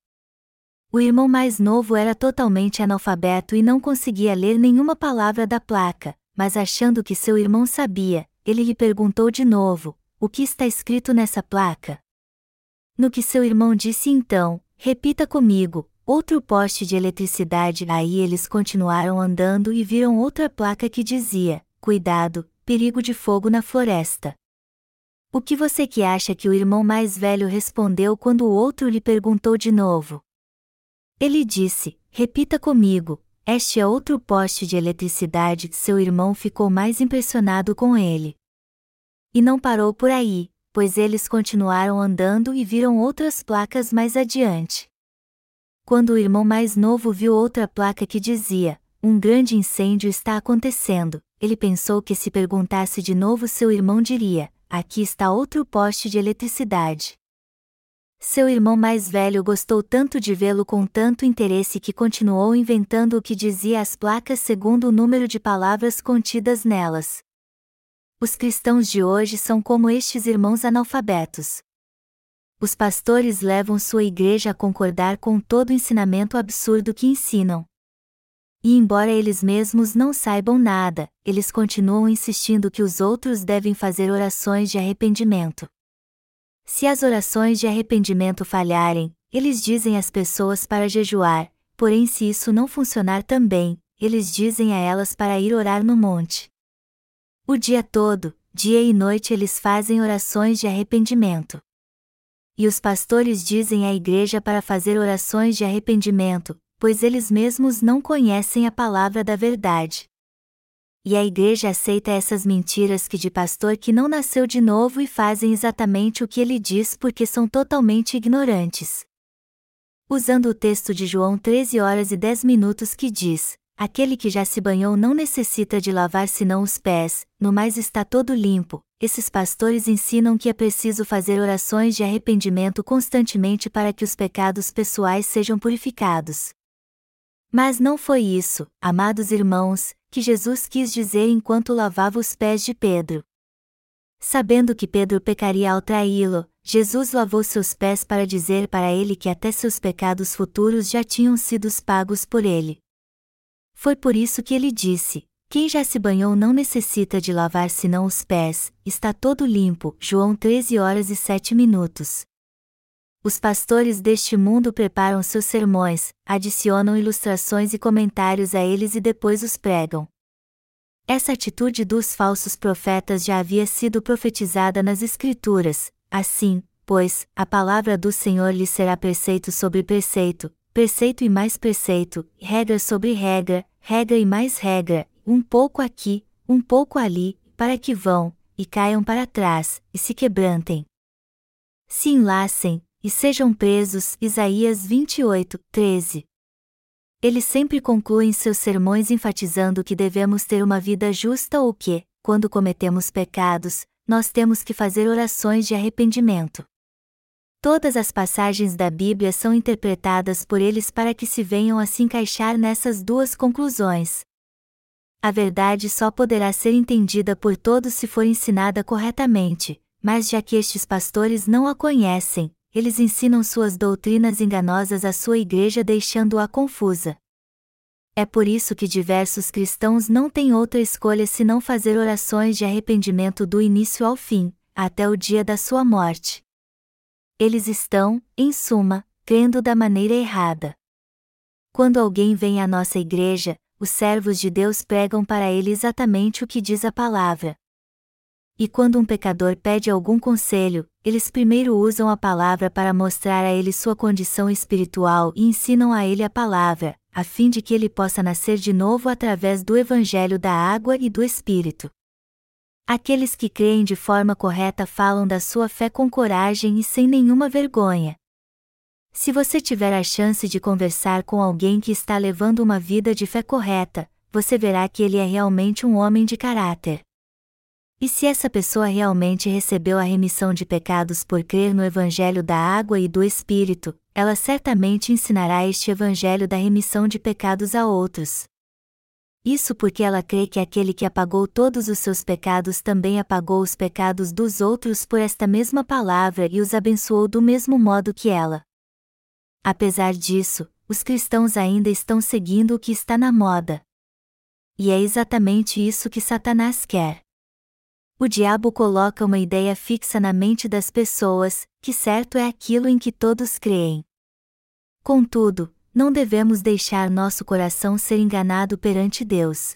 O irmão mais novo era totalmente analfabeto e não conseguia ler nenhuma palavra da placa, mas achando que seu irmão sabia, ele lhe perguntou de novo: O que está escrito nessa placa? No que seu irmão disse então: Repita comigo, outro poste de eletricidade. Aí eles continuaram andando e viram outra placa que dizia: Cuidado, perigo de fogo na floresta. O que você que acha que o irmão mais velho respondeu quando o outro lhe perguntou de novo? Ele disse: Repita comigo, este é outro poste de eletricidade. Seu irmão ficou mais impressionado com ele. E não parou por aí, pois eles continuaram andando e viram outras placas mais adiante. Quando o irmão mais novo viu outra placa que dizia: Um grande incêndio está acontecendo, ele pensou que se perguntasse de novo seu irmão diria: Aqui está outro poste de eletricidade. Seu irmão mais velho gostou tanto de vê-lo com tanto interesse que continuou inventando o que dizia as placas segundo o número de palavras contidas nelas. Os cristãos de hoje são como estes irmãos analfabetos. Os pastores levam sua igreja a concordar com todo o ensinamento absurdo que ensinam. E embora eles mesmos não saibam nada, eles continuam insistindo que os outros devem fazer orações de arrependimento. Se as orações de arrependimento falharem, eles dizem às pessoas para jejuar, porém, se isso não funcionar também, eles dizem a elas para ir orar no monte. O dia todo, dia e noite eles fazem orações de arrependimento. E os pastores dizem à igreja para fazer orações de arrependimento, pois eles mesmos não conhecem a palavra da verdade. E a igreja aceita essas mentiras que de pastor que não nasceu de novo e fazem exatamente o que ele diz porque são totalmente ignorantes. Usando o texto de João 13 horas e 10 minutos que diz: Aquele que já se banhou não necessita de lavar senão os pés, no mais está todo limpo. Esses pastores ensinam que é preciso fazer orações de arrependimento constantemente para que os pecados pessoais sejam purificados. Mas não foi isso, amados irmãos, que Jesus quis dizer enquanto lavava os pés de Pedro. Sabendo que Pedro pecaria ao traí-lo, Jesus lavou seus pés para dizer para ele que até seus pecados futuros já tinham sido pagos por ele. Foi por isso que ele disse: Quem já se banhou não necessita de lavar senão os pés, está todo limpo. João 13 horas e 7 minutos. Os pastores deste mundo preparam seus sermões, adicionam ilustrações e comentários a eles e depois os pregam. Essa atitude dos falsos profetas já havia sido profetizada nas Escrituras, assim, pois, a palavra do Senhor lhe será preceito sobre preceito, preceito e mais preceito, regra sobre regra, regra e mais regra, um pouco aqui, um pouco ali, para que vão, e caiam para trás, e se quebrantem. Se enlacem, e sejam presos. Isaías 28, 13. Eles sempre concluem seus sermões enfatizando que devemos ter uma vida justa ou que, quando cometemos pecados, nós temos que fazer orações de arrependimento. Todas as passagens da Bíblia são interpretadas por eles para que se venham a se encaixar nessas duas conclusões. A verdade só poderá ser entendida por todos se for ensinada corretamente, mas já que estes pastores não a conhecem, eles ensinam suas doutrinas enganosas à sua igreja deixando-a confusa. É por isso que diversos cristãos não têm outra escolha senão fazer orações de arrependimento do início ao fim, até o dia da sua morte eles estão, em suma, crendo da maneira errada. Quando alguém vem à nossa igreja, os servos de Deus pregam para ele exatamente o que diz a palavra. E quando um pecador pede algum conselho, eles primeiro usam a palavra para mostrar a ele sua condição espiritual e ensinam a ele a palavra, a fim de que ele possa nascer de novo através do Evangelho da água e do Espírito. Aqueles que creem de forma correta falam da sua fé com coragem e sem nenhuma vergonha. Se você tiver a chance de conversar com alguém que está levando uma vida de fé correta, você verá que ele é realmente um homem de caráter. E se essa pessoa realmente recebeu a remissão de pecados por crer no Evangelho da água e do Espírito, ela certamente ensinará este Evangelho da remissão de pecados a outros. Isso porque ela crê que aquele que apagou todos os seus pecados também apagou os pecados dos outros por esta mesma palavra e os abençoou do mesmo modo que ela. Apesar disso, os cristãos ainda estão seguindo o que está na moda. E é exatamente isso que Satanás quer. O diabo coloca uma ideia fixa na mente das pessoas, que certo é aquilo em que todos creem. Contudo, não devemos deixar nosso coração ser enganado perante Deus.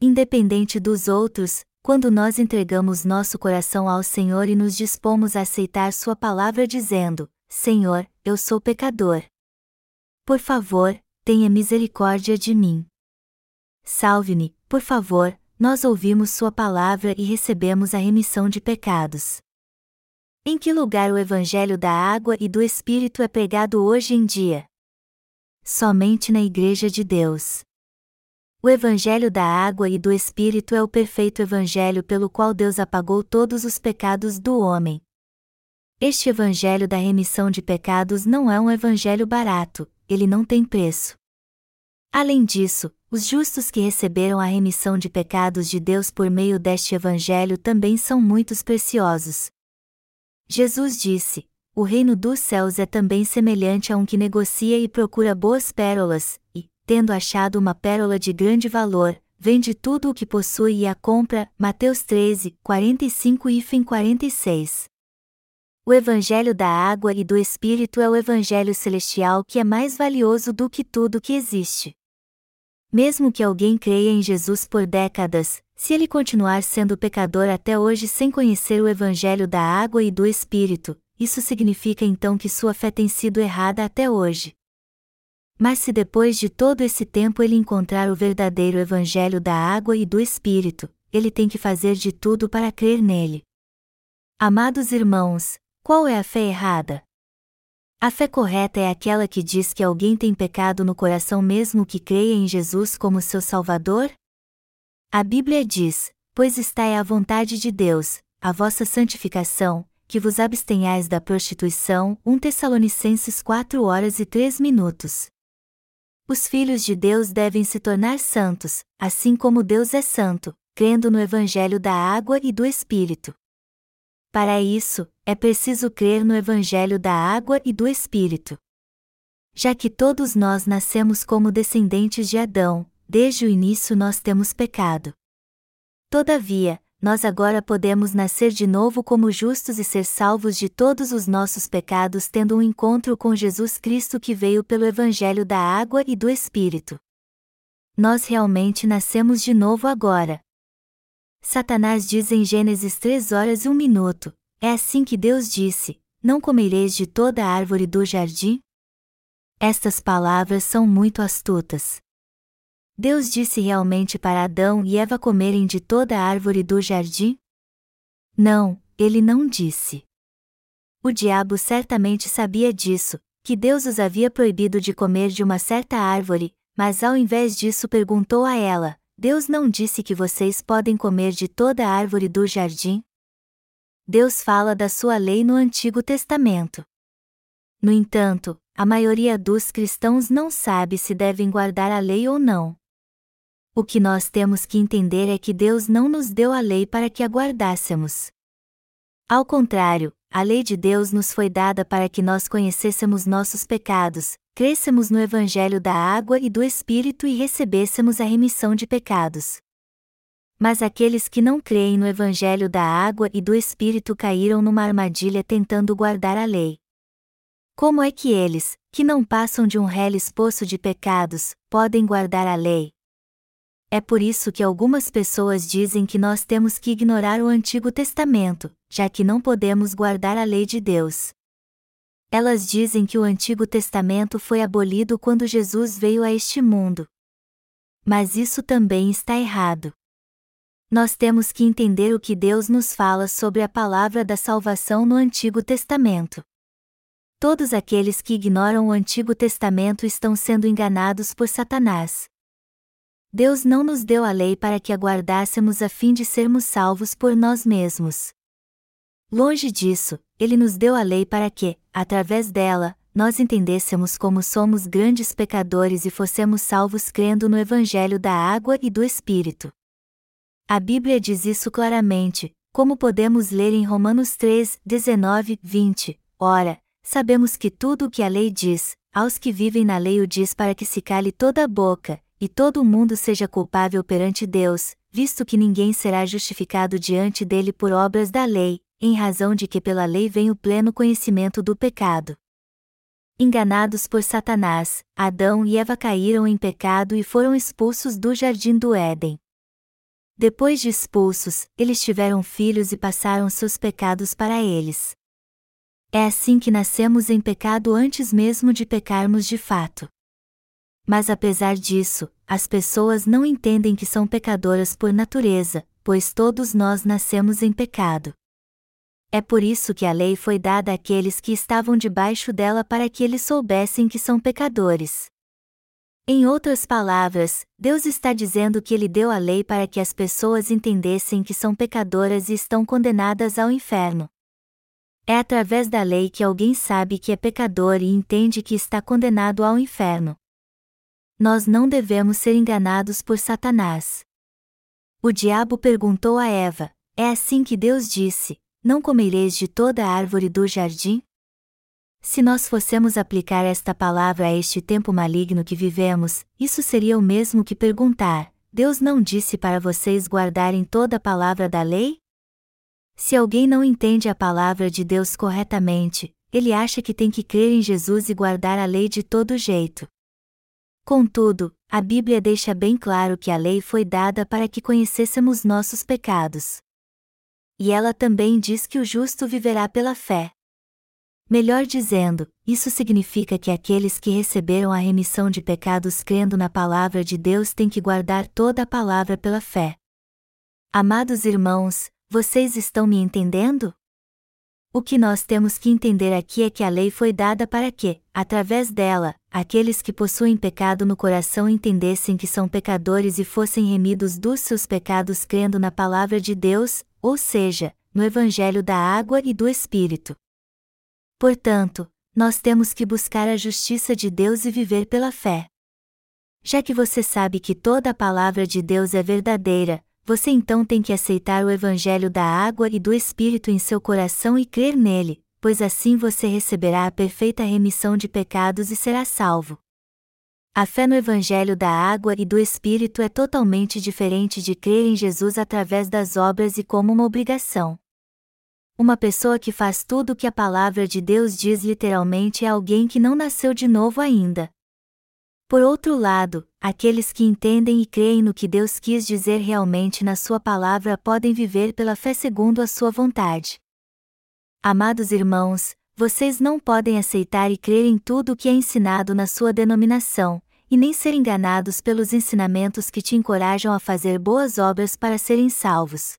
Independente dos outros, quando nós entregamos nosso coração ao Senhor e nos dispomos a aceitar Sua palavra dizendo: Senhor, eu sou pecador. Por favor, tenha misericórdia de mim. Salve-me, por favor, nós ouvimos Sua palavra e recebemos a remissão de pecados. Em que lugar o Evangelho da água e do Espírito é pregado hoje em dia? Somente na Igreja de Deus. O Evangelho da água e do Espírito é o perfeito Evangelho pelo qual Deus apagou todos os pecados do homem. Este Evangelho da remissão de pecados não é um Evangelho barato, ele não tem preço. Além disso, os justos que receberam a remissão de pecados de Deus por meio deste Evangelho também são muitos preciosos. Jesus disse: O reino dos céus é também semelhante a um que negocia e procura boas pérolas, e, tendo achado uma pérola de grande valor, vende tudo o que possui e a compra. Mateus 13, 45 e 46. O Evangelho da água e do Espírito é o Evangelho celestial que é mais valioso do que tudo que existe. Mesmo que alguém creia em Jesus por décadas, se ele continuar sendo pecador até hoje sem conhecer o Evangelho da água e do Espírito, isso significa então que sua fé tem sido errada até hoje. Mas se depois de todo esse tempo ele encontrar o verdadeiro Evangelho da água e do Espírito, ele tem que fazer de tudo para crer nele. Amados irmãos, qual é a fé errada? A fé correta é aquela que diz que alguém tem pecado no coração mesmo que creia em Jesus como seu Salvador? A Bíblia diz: Pois está é a vontade de Deus, a vossa santificação, que vos abstenhais da prostituição. 1 Tessalonicenses 4 horas e 3 minutos. Os filhos de Deus devem se tornar santos, assim como Deus é santo, crendo no Evangelho da água e do Espírito. Para isso, é preciso crer no Evangelho da água e do Espírito. Já que todos nós nascemos como descendentes de Adão, desde o início nós temos pecado. Todavia, nós agora podemos nascer de novo como justos e ser salvos de todos os nossos pecados tendo um encontro com Jesus Cristo que veio pelo Evangelho da água e do Espírito. Nós realmente nascemos de novo agora. Satanás diz em Gênesis 3 horas e 1 minuto: É assim que Deus disse: Não comereis de toda árvore do jardim? Estas palavras são muito astutas. Deus disse realmente para Adão e Eva comerem de toda árvore do jardim? Não, ele não disse. O diabo certamente sabia disso, que Deus os havia proibido de comer de uma certa árvore, mas ao invés disso perguntou a ela: Deus não disse que vocês podem comer de toda árvore do jardim? Deus fala da sua lei no Antigo Testamento. No entanto, a maioria dos cristãos não sabe se devem guardar a lei ou não. O que nós temos que entender é que Deus não nos deu a lei para que a guardássemos. Ao contrário, a lei de Deus nos foi dada para que nós conhecêssemos nossos pecados, crescemos no Evangelho da água e do Espírito e recebêssemos a remissão de pecados. Mas aqueles que não creem no Evangelho da água e do Espírito caíram numa armadilha tentando guardar a lei. Como é que eles, que não passam de um reles poço de pecados, podem guardar a lei? É por isso que algumas pessoas dizem que nós temos que ignorar o Antigo Testamento, já que não podemos guardar a lei de Deus. Elas dizem que o Antigo Testamento foi abolido quando Jesus veio a este mundo. Mas isso também está errado. Nós temos que entender o que Deus nos fala sobre a palavra da salvação no Antigo Testamento. Todos aqueles que ignoram o Antigo Testamento estão sendo enganados por Satanás. Deus não nos deu a lei para que aguardássemos a fim de sermos salvos por nós mesmos. Longe disso, Ele nos deu a lei para que, através dela, nós entendêssemos como somos grandes pecadores e fossemos salvos crendo no Evangelho da água e do Espírito. A Bíblia diz isso claramente, como podemos ler em Romanos 3, 19, 20. Ora, sabemos que tudo o que a lei diz, aos que vivem na lei o diz para que se cale toda a boca, e todo o mundo seja culpável perante Deus, visto que ninguém será justificado diante dele por obras da lei, em razão de que pela lei vem o pleno conhecimento do pecado. Enganados por Satanás, Adão e Eva caíram em pecado e foram expulsos do jardim do Éden. Depois de expulsos, eles tiveram filhos e passaram seus pecados para eles. É assim que nascemos em pecado antes mesmo de pecarmos de fato. Mas apesar disso, as pessoas não entendem que são pecadoras por natureza, pois todos nós nascemos em pecado. É por isso que a lei foi dada àqueles que estavam debaixo dela para que eles soubessem que são pecadores. Em outras palavras, Deus está dizendo que Ele deu a lei para que as pessoas entendessem que são pecadoras e estão condenadas ao inferno. É através da lei que alguém sabe que é pecador e entende que está condenado ao inferno nós não devemos ser enganados por Satanás. O diabo perguntou a Eva: É assim que Deus disse: Não comereis de toda a árvore do jardim? Se nós fossemos aplicar esta palavra a este tempo maligno que vivemos, isso seria o mesmo que perguntar: Deus não disse para vocês guardarem toda a palavra da lei? Se alguém não entende a palavra de Deus corretamente, ele acha que tem que crer em Jesus e guardar a lei de todo jeito. Contudo, a Bíblia deixa bem claro que a lei foi dada para que conhecêssemos nossos pecados. E ela também diz que o justo viverá pela fé. Melhor dizendo, isso significa que aqueles que receberam a remissão de pecados crendo na palavra de Deus têm que guardar toda a palavra pela fé. Amados irmãos, vocês estão me entendendo? O que nós temos que entender aqui é que a lei foi dada para que, através dela, aqueles que possuem pecado no coração entendessem que são pecadores e fossem remidos dos seus pecados crendo na palavra de Deus, ou seja, no Evangelho da água e do Espírito. Portanto, nós temos que buscar a justiça de Deus e viver pela fé. Já que você sabe que toda a palavra de Deus é verdadeira, você então tem que aceitar o Evangelho da água e do Espírito em seu coração e crer nele, pois assim você receberá a perfeita remissão de pecados e será salvo. A fé no Evangelho da água e do Espírito é totalmente diferente de crer em Jesus através das obras e como uma obrigação. Uma pessoa que faz tudo o que a palavra de Deus diz literalmente é alguém que não nasceu de novo ainda. Por outro lado, aqueles que entendem e creem no que Deus quis dizer realmente na Sua palavra podem viver pela fé segundo a Sua vontade. Amados irmãos, vocês não podem aceitar e crer em tudo o que é ensinado na sua denominação, e nem ser enganados pelos ensinamentos que te encorajam a fazer boas obras para serem salvos.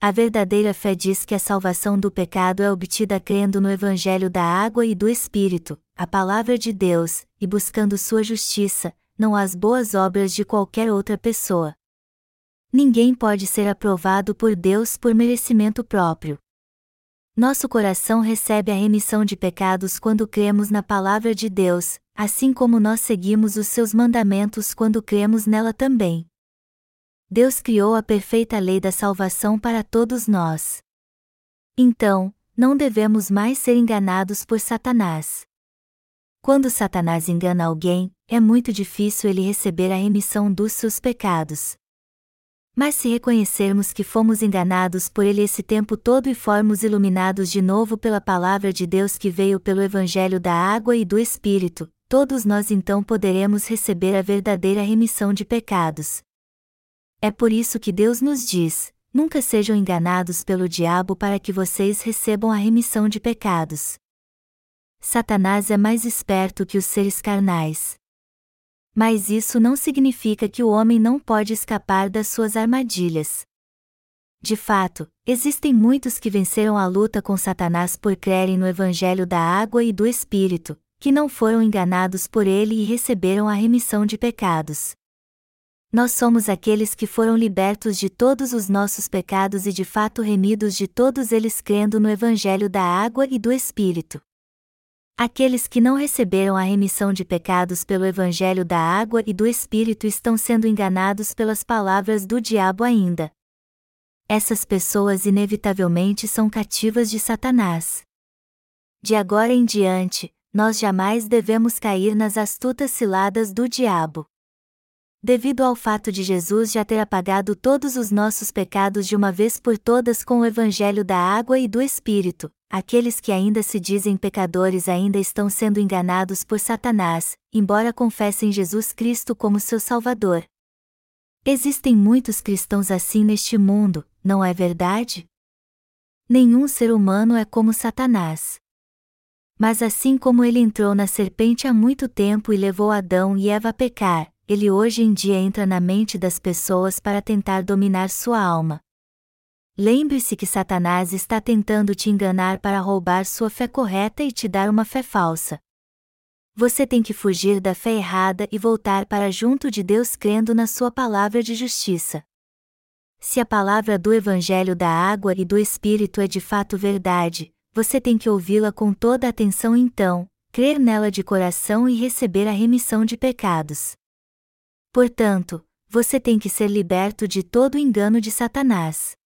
A verdadeira fé diz que a salvação do pecado é obtida crendo no Evangelho da água e do Espírito, a palavra de Deus, e buscando sua justiça, não as boas obras de qualquer outra pessoa. Ninguém pode ser aprovado por Deus por merecimento próprio. Nosso coração recebe a remissão de pecados quando cremos na palavra de Deus, assim como nós seguimos os seus mandamentos quando cremos nela também. Deus criou a perfeita lei da salvação para todos nós. Então, não devemos mais ser enganados por Satanás. Quando Satanás engana alguém, é muito difícil ele receber a remissão dos seus pecados. Mas se reconhecermos que fomos enganados por ele esse tempo todo e formos iluminados de novo pela palavra de Deus que veio pelo Evangelho da água e do Espírito, todos nós então poderemos receber a verdadeira remissão de pecados. É por isso que Deus nos diz: nunca sejam enganados pelo diabo para que vocês recebam a remissão de pecados. Satanás é mais esperto que os seres carnais. Mas isso não significa que o homem não pode escapar das suas armadilhas. De fato, existem muitos que venceram a luta com Satanás por crerem no Evangelho da água e do Espírito, que não foram enganados por ele e receberam a remissão de pecados. Nós somos aqueles que foram libertos de todos os nossos pecados e de fato remidos de todos eles crendo no Evangelho da água e do Espírito. Aqueles que não receberam a remissão de pecados pelo Evangelho da água e do Espírito estão sendo enganados pelas palavras do diabo ainda essas pessoas inevitavelmente são cativas de Satanás. De agora em diante, nós jamais devemos cair nas astutas ciladas do diabo. Devido ao fato de Jesus já ter apagado todos os nossos pecados de uma vez por todas com o Evangelho da água e do Espírito, aqueles que ainda se dizem pecadores ainda estão sendo enganados por Satanás, embora confessem Jesus Cristo como seu Salvador. Existem muitos cristãos assim neste mundo, não é verdade? Nenhum ser humano é como Satanás. Mas assim como ele entrou na serpente há muito tempo e levou Adão e Eva a pecar, ele hoje em dia entra na mente das pessoas para tentar dominar sua alma. Lembre-se que Satanás está tentando te enganar para roubar sua fé correta e te dar uma fé falsa. Você tem que fugir da fé errada e voltar para junto de Deus crendo na sua palavra de justiça. Se a palavra do Evangelho da água e do Espírito é de fato verdade, você tem que ouvi-la com toda atenção então, crer nela de coração e receber a remissão de pecados. Portanto, você tem que ser liberto de todo o engano de Satanás.